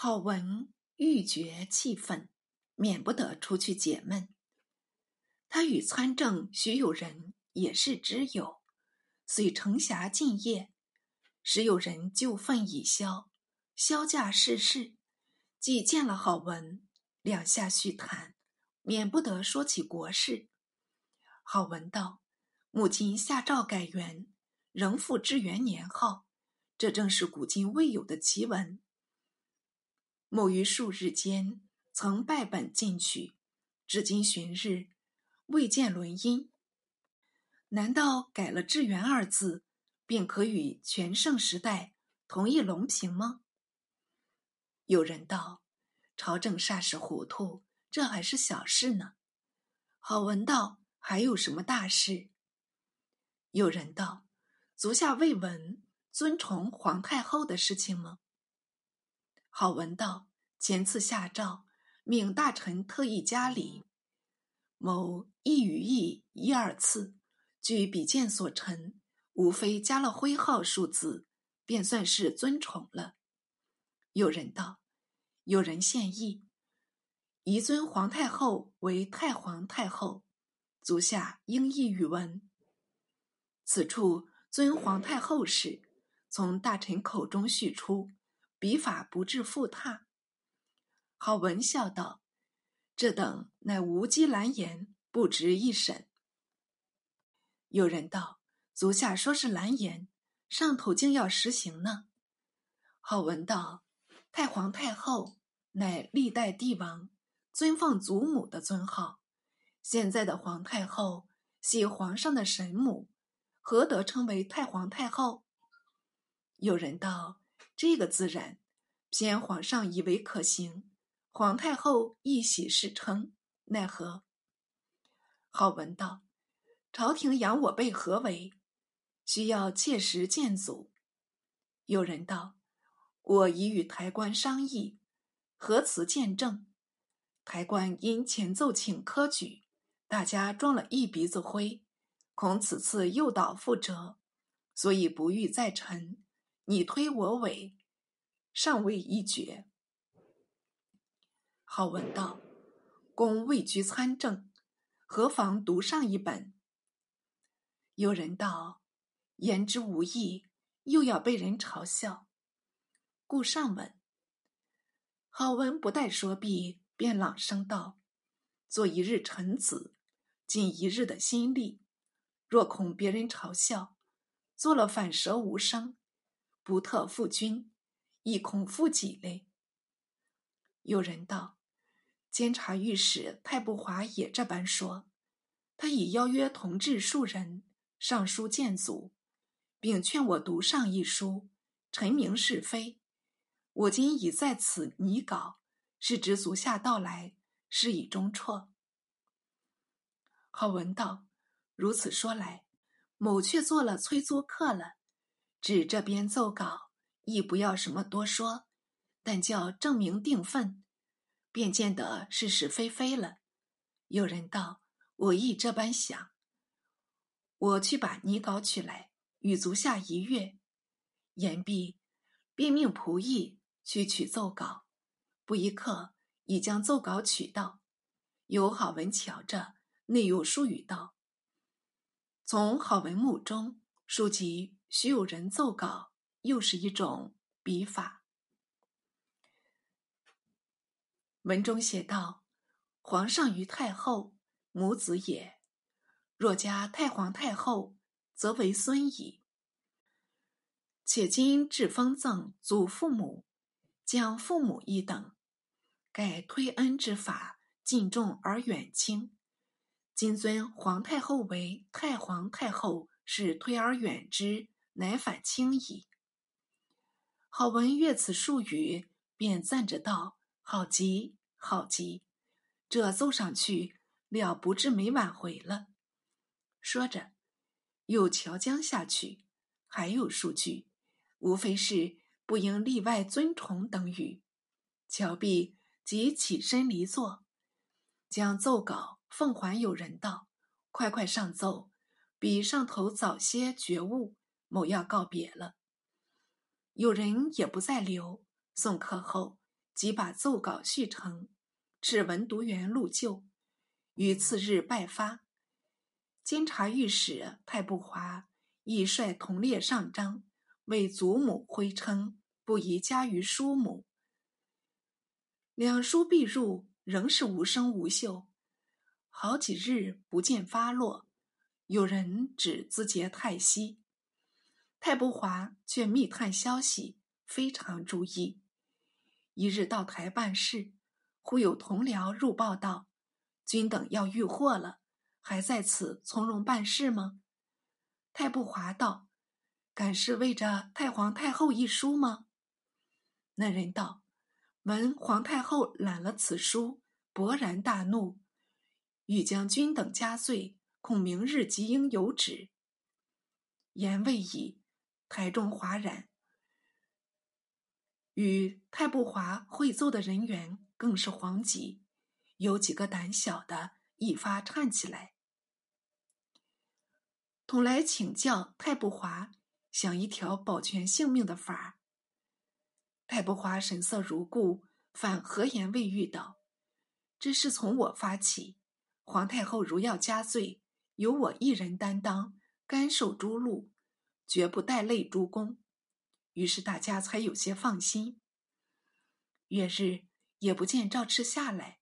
郝文欲绝气愤，免不得出去解闷。他与参政徐有仁也是知友，遂乘暇进谒。时有人旧愤已消，萧驾逝世，既见了郝文，两下叙谈，免不得说起国事。郝文道：“母亲下诏改元，仍复至元年号，这正是古今未有的奇闻。某于数日间，曾拜本进取，至今旬日，未见轮音。难道改了‘至元’二字？”便可与全盛时代同一龙平吗？有人道：“朝政霎时糊涂，这还是小事呢。”郝文道：“还有什么大事？”有人道：“足下未闻尊崇皇太后的事情吗？”郝文道：“前次下诏，命大臣特意加礼，某一语意一二次，据笔见所陈。”无非加了徽号数字，便算是尊宠了。有人道，有人献议，宜尊皇太后为太皇太后。足下应译语文。此处尊皇太后时，从大臣口中叙出，笔法不致复沓。郝文笑道：“这等乃无稽蓝言，不值一审。”有人道。足下说是蓝言，上头竟要实行呢。郝文道：“太皇太后乃历代帝王尊奉祖母的尊号，现在的皇太后系皇上的神母，何得称为太皇太后？”有人道：“这个自然，偏皇上以为可行，皇太后亦喜事称，奈何？”好文道：“朝廷养我辈何为？”需要切实见祖。有人道：“我已与台官商议，何辞见证？”台官因前奏请科举，大家装了一鼻子灰，恐此次诱导覆辙，所以不欲再陈。你推我诿，尚未一决。好文道：“公位居参政，何妨读上一本？”有人道。言之无益，又要被人嘲笑，故上文。好文不待说毕，便朗声道：“做一日臣子，尽一日的心力。若恐别人嘲笑，做了反舌无声，不特负君，亦恐负己嘞。”有人道：“监察御史太不华也这般说，他已邀约同治数人上书谏阻。”并劝我读上一书，陈明是非。我今已在此拟稿，是知足下到来，是以中辍。好文道：“如此说来，某却做了催租客了。指这边奏稿，亦不要什么多说，但叫证明定分，便见得是是非非了。”有人道：“我亦这般想。我去把拟稿取来。”与足下一阅，言毕，便命仆役去取奏稿。不一刻，已将奏稿取到。有郝文瞧着，内有书语道：“从郝文目中，书籍须有人奏稿，又是一种笔法。”文中写道：“皇上与太后母子也，若加太皇太后。”则为孙矣。且今至封赠祖父母，将父母一等，盖推恩之法，敬重而远轻。今尊皇太后为太皇太后，是推而远之，乃反轻矣。郝文阅此数语，便赞着道：“好极，好极！这奏上去了不至没挽回了。”说着。又桥江下去，还有数句，无非是不应例外尊崇等语。乔毕，即起身离座，将奏稿奉还有人道：“快快上奏，比上头早些觉悟，某要告别了。”有人也不再留，送客后，即把奏稿续成，至文读员录就，于次日拜发。监察御史太不华亦率同列上章，为祖母徽称，不宜加于叔母。两书必入，仍是无声无秀，好几日不见发落。有人指字节太息，太不华却密探消息，非常注意。一日到台办事，忽有同僚入报道：“君等要遇祸了，还在此从容办事吗？”太不华道：“敢是为着太皇太后一书吗？”那人道。闻皇太后揽了此书，勃然大怒，欲将君等加罪，恐明日即应有旨。言未已，台中哗然。与太不华会奏的人员更是惶急，有几个胆小的一发颤起来，同来请教太不华，想一条保全性命的法儿。太不华神色如故，反和颜未遇道：“这事从我发起，皇太后如要加罪，由我一人担当，甘受诛戮，绝不带泪诸公。”于是大家才有些放心。月日也不见赵赤下来，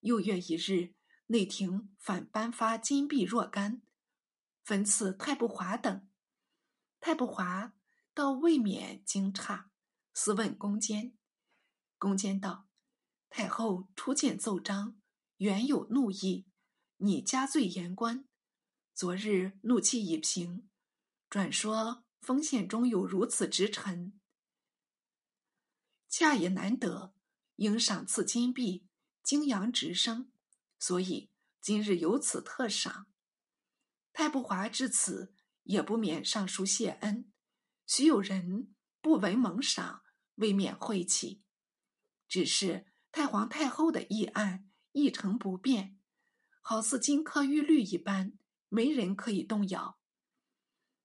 又月一日，内廷反颁发金币若干，分赐太不华等。太不华倒未免惊诧。私问宫监，宫监道：“太后初见奏章，原有怒意，拟加罪言官。昨日怒气已平，转说封县中有如此直臣，恰也难得，应赏赐金币，敬扬直升，所以今日有此特赏。太不华至此，也不免上书谢恩，许有人不闻蒙赏。”未免晦气，只是太皇太后的议案一成不变，好似金科玉律一般，没人可以动摇。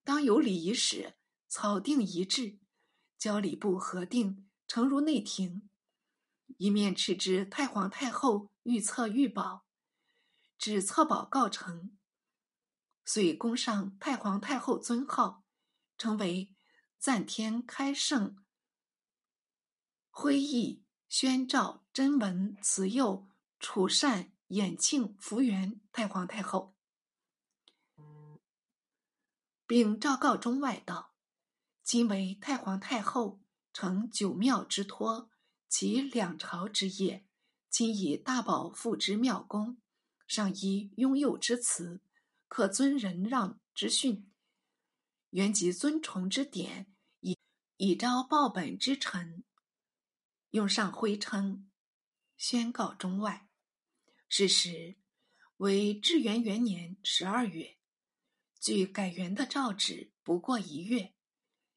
当有礼仪时草定一致，交礼部核定，呈入内廷，一面斥之太皇太后御册御宝，指册宝告成，遂供上太皇太后尊号，成为赞天开圣。徽义、宣诏、真文、慈幼、楚善、衍庆、福元太皇太后，并昭告中外道：今为太皇太后承九庙之托，及两朝之业，今以大宝付之庙公，上依拥佑之词，可尊仁让之训，原及尊崇之典，以以昭报本之臣。用上徽称，宣告中外。是时为至元元年十二月，距改元的诏旨不过一月。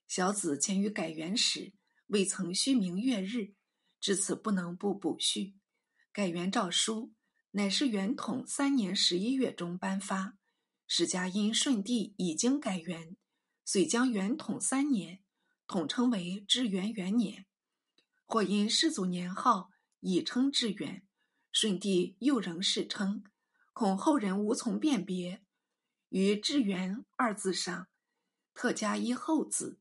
小子前于改元时，未曾虚明月日，至此不能不补续。改元诏书乃是元统三年十一月中颁发，史家因顺帝已经改元，遂将元统三年统称为至元元年。或因世祖年号已称至元，顺帝又仍世称，恐后人无从辨别，于“致元”二字上特加一“后”字，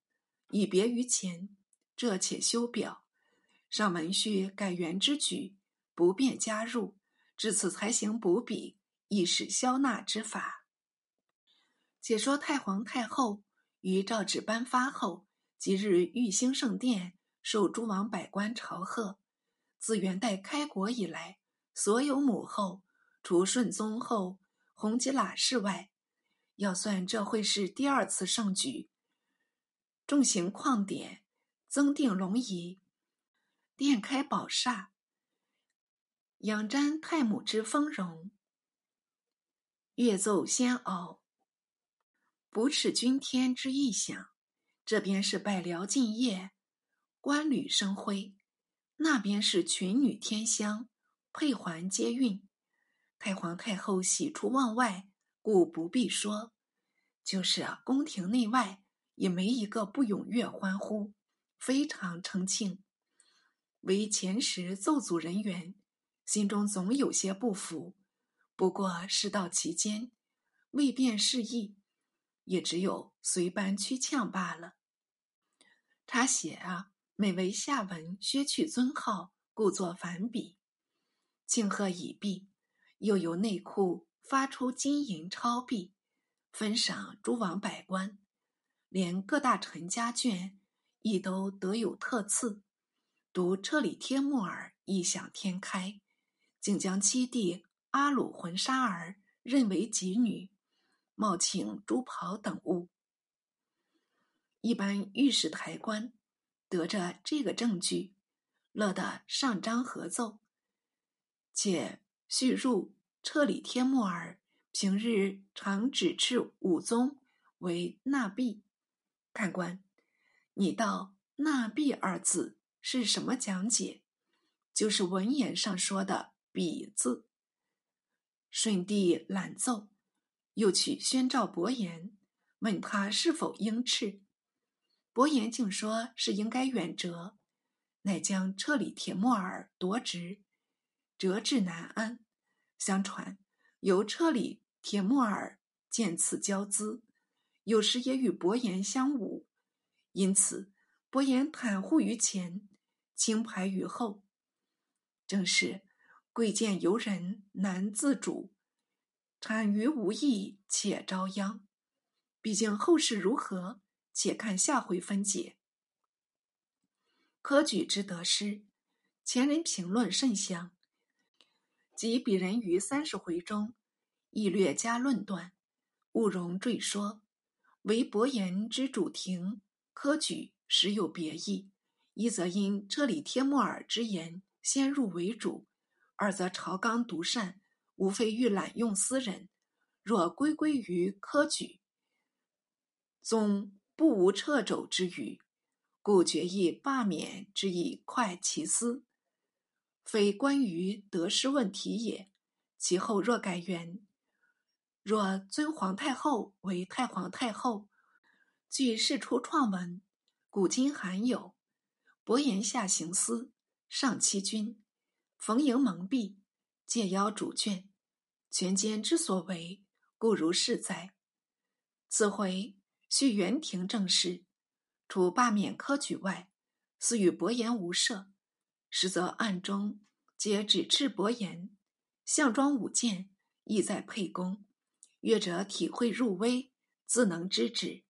以别于前。这且修表，上文序改元之举，不便加入，至此才行补笔，以使消纳之法。且说太皇太后于诏旨颁发后，即日玉兴圣殿。受诸王百官朝贺。自元代开国以来，所有母后，除顺宗后弘吉喇氏外，要算这会是第二次盛举。重行旷典，增定龙仪，殿开宝刹，仰瞻太母之丰容，乐奏仙媪，不耻君天之异响。这边是百僚进谒。官履生辉，那边是群女天香，佩环接运。太皇太后喜出望外，故不必说。就是，宫廷内外也没一个不踊跃欢呼，非常称庆。为前时奏组人员，心中总有些不服。不过事到其间，未便示意，也只有随班屈呛罢了。他写啊，每为下文削去尊号，故作反笔。庆贺已毕，又由内库发出金银钞币，分赏诸王百官，连各大臣家眷亦都得有特赐。独车里帖木儿异想天开，竟将七弟阿鲁浑沙儿认为己女，冒请珠袍等物。一般御史台官得着这个证据，乐得上章合奏，且叙入车里帖木儿平日常指斥武宗为纳币。看官，你道“纳币”二字。是什么讲解？就是文言上说的“比”字。顺帝览奏，又去宣召伯颜，问他是否应斥。伯颜竟说是应该远谪，乃将车里铁木儿夺职，谪至南安。相传由车里铁木儿见此交资，有时也与伯颜相侮，因此伯颜袒护于前。清排于后，正是贵贱由人难自主，产于无益且遭殃。毕竟后事如何，且看下回分解。科举之得失，前人评论甚详，及鄙人于三十回中亦略加论断，勿容赘说。唯伯言之主庭科举实有别意。一则因车里帖木儿之言先入为主，二则朝纲独善，无非欲滥用私人。若归归于科举，总不无掣肘之余，故决议罢免之以快其思，非关于得失问题也。其后若改元，若尊皇太后为太皇太后，据世出创文，古今罕有。伯言下行思，上欺君，逢迎蒙蔽，借邀主眷，权奸之所为，故如是哉？此回续元廷政事，除罢免科举外，似与伯言无涉，实则暗中皆指斥伯言。项庄舞剑，意在沛公。越者体会入微，自能知止。